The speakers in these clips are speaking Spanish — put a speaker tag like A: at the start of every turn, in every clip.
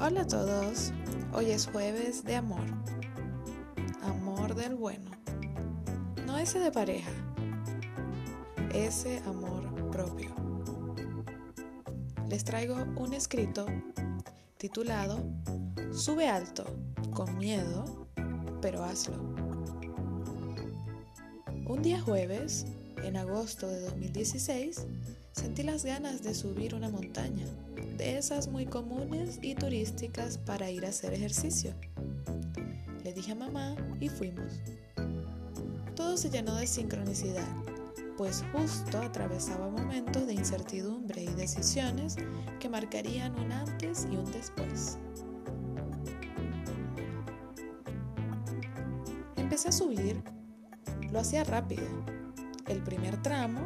A: Hola a todos, hoy es jueves de amor, amor del bueno, no ese de pareja, ese amor propio. Les traigo un escrito titulado Sube alto, con miedo, pero hazlo. Un día jueves, en agosto de 2016, sentí las ganas de subir una montaña, de esas muy comunes y turísticas para ir a hacer ejercicio. Le dije a mamá y fuimos. Todo se llenó de sincronicidad, pues justo atravesaba momentos de incertidumbre y decisiones que marcarían un antes y un después. Empecé a subir, lo hacía rápido, el primer tramo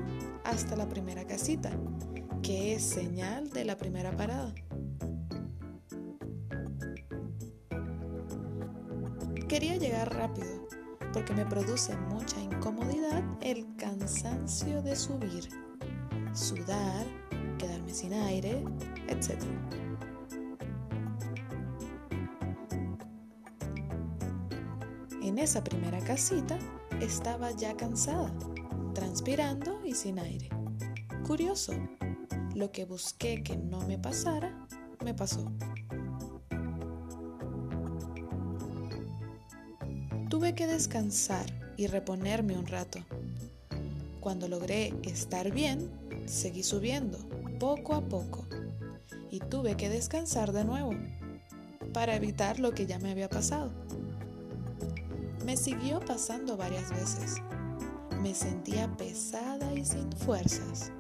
A: hasta la primera casita, que es señal de la primera parada. Quería llegar rápido porque me produce mucha incomodidad el cansancio de subir, sudar, quedarme sin aire, etc. En esa primera casita estaba ya cansada transpirando y sin aire. Curioso, lo que busqué que no me pasara, me pasó. Tuve que descansar y reponerme un rato. Cuando logré estar bien, seguí subiendo, poco a poco, y tuve que descansar de nuevo, para evitar lo que ya me había pasado. Me siguió pasando varias veces me sentía pesada y sin fuerzas.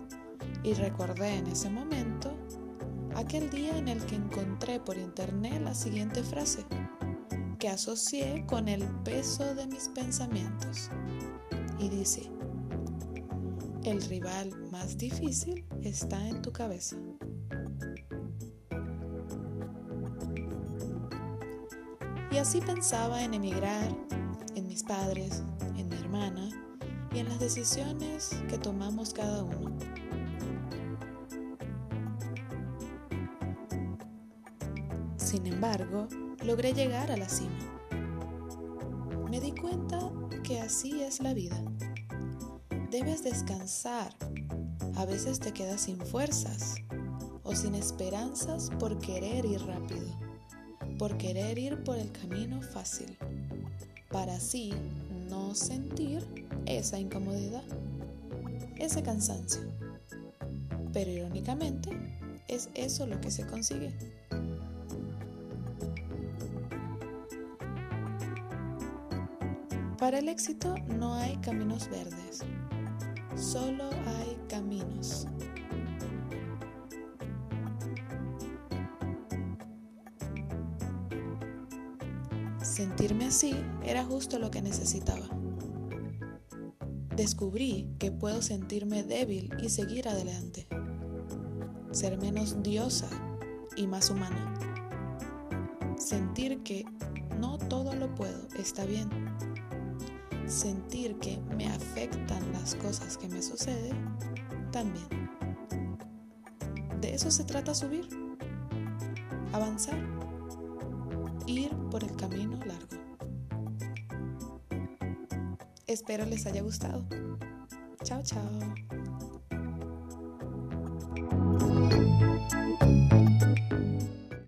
A: Y recordé en ese momento aquel día en el que encontré por internet la siguiente frase, que asocié con el peso de mis pensamientos. Y dice, el rival más difícil está en tu cabeza. Y así pensaba en emigrar, en mis padres, en mi hermana, y en las decisiones que tomamos cada uno. Sin embargo, logré llegar a la cima. Me di cuenta que así es la vida. Debes descansar. A veces te quedas sin fuerzas o sin esperanzas por querer ir rápido, por querer ir por el camino fácil, para así no sentir esa incomodidad, ese cansancio. Pero irónicamente, es eso lo que se consigue. Para el éxito no hay caminos verdes, solo hay caminos. Sentirme así era justo lo que necesitaba. Descubrí que puedo sentirme débil y seguir adelante. Ser menos diosa y más humana. Sentir que no todo lo puedo está bien. Sentir que me afectan las cosas que me suceden también. De eso se trata subir. Avanzar. Ir por el camino largo. Espero les haya gustado. Chao, chao.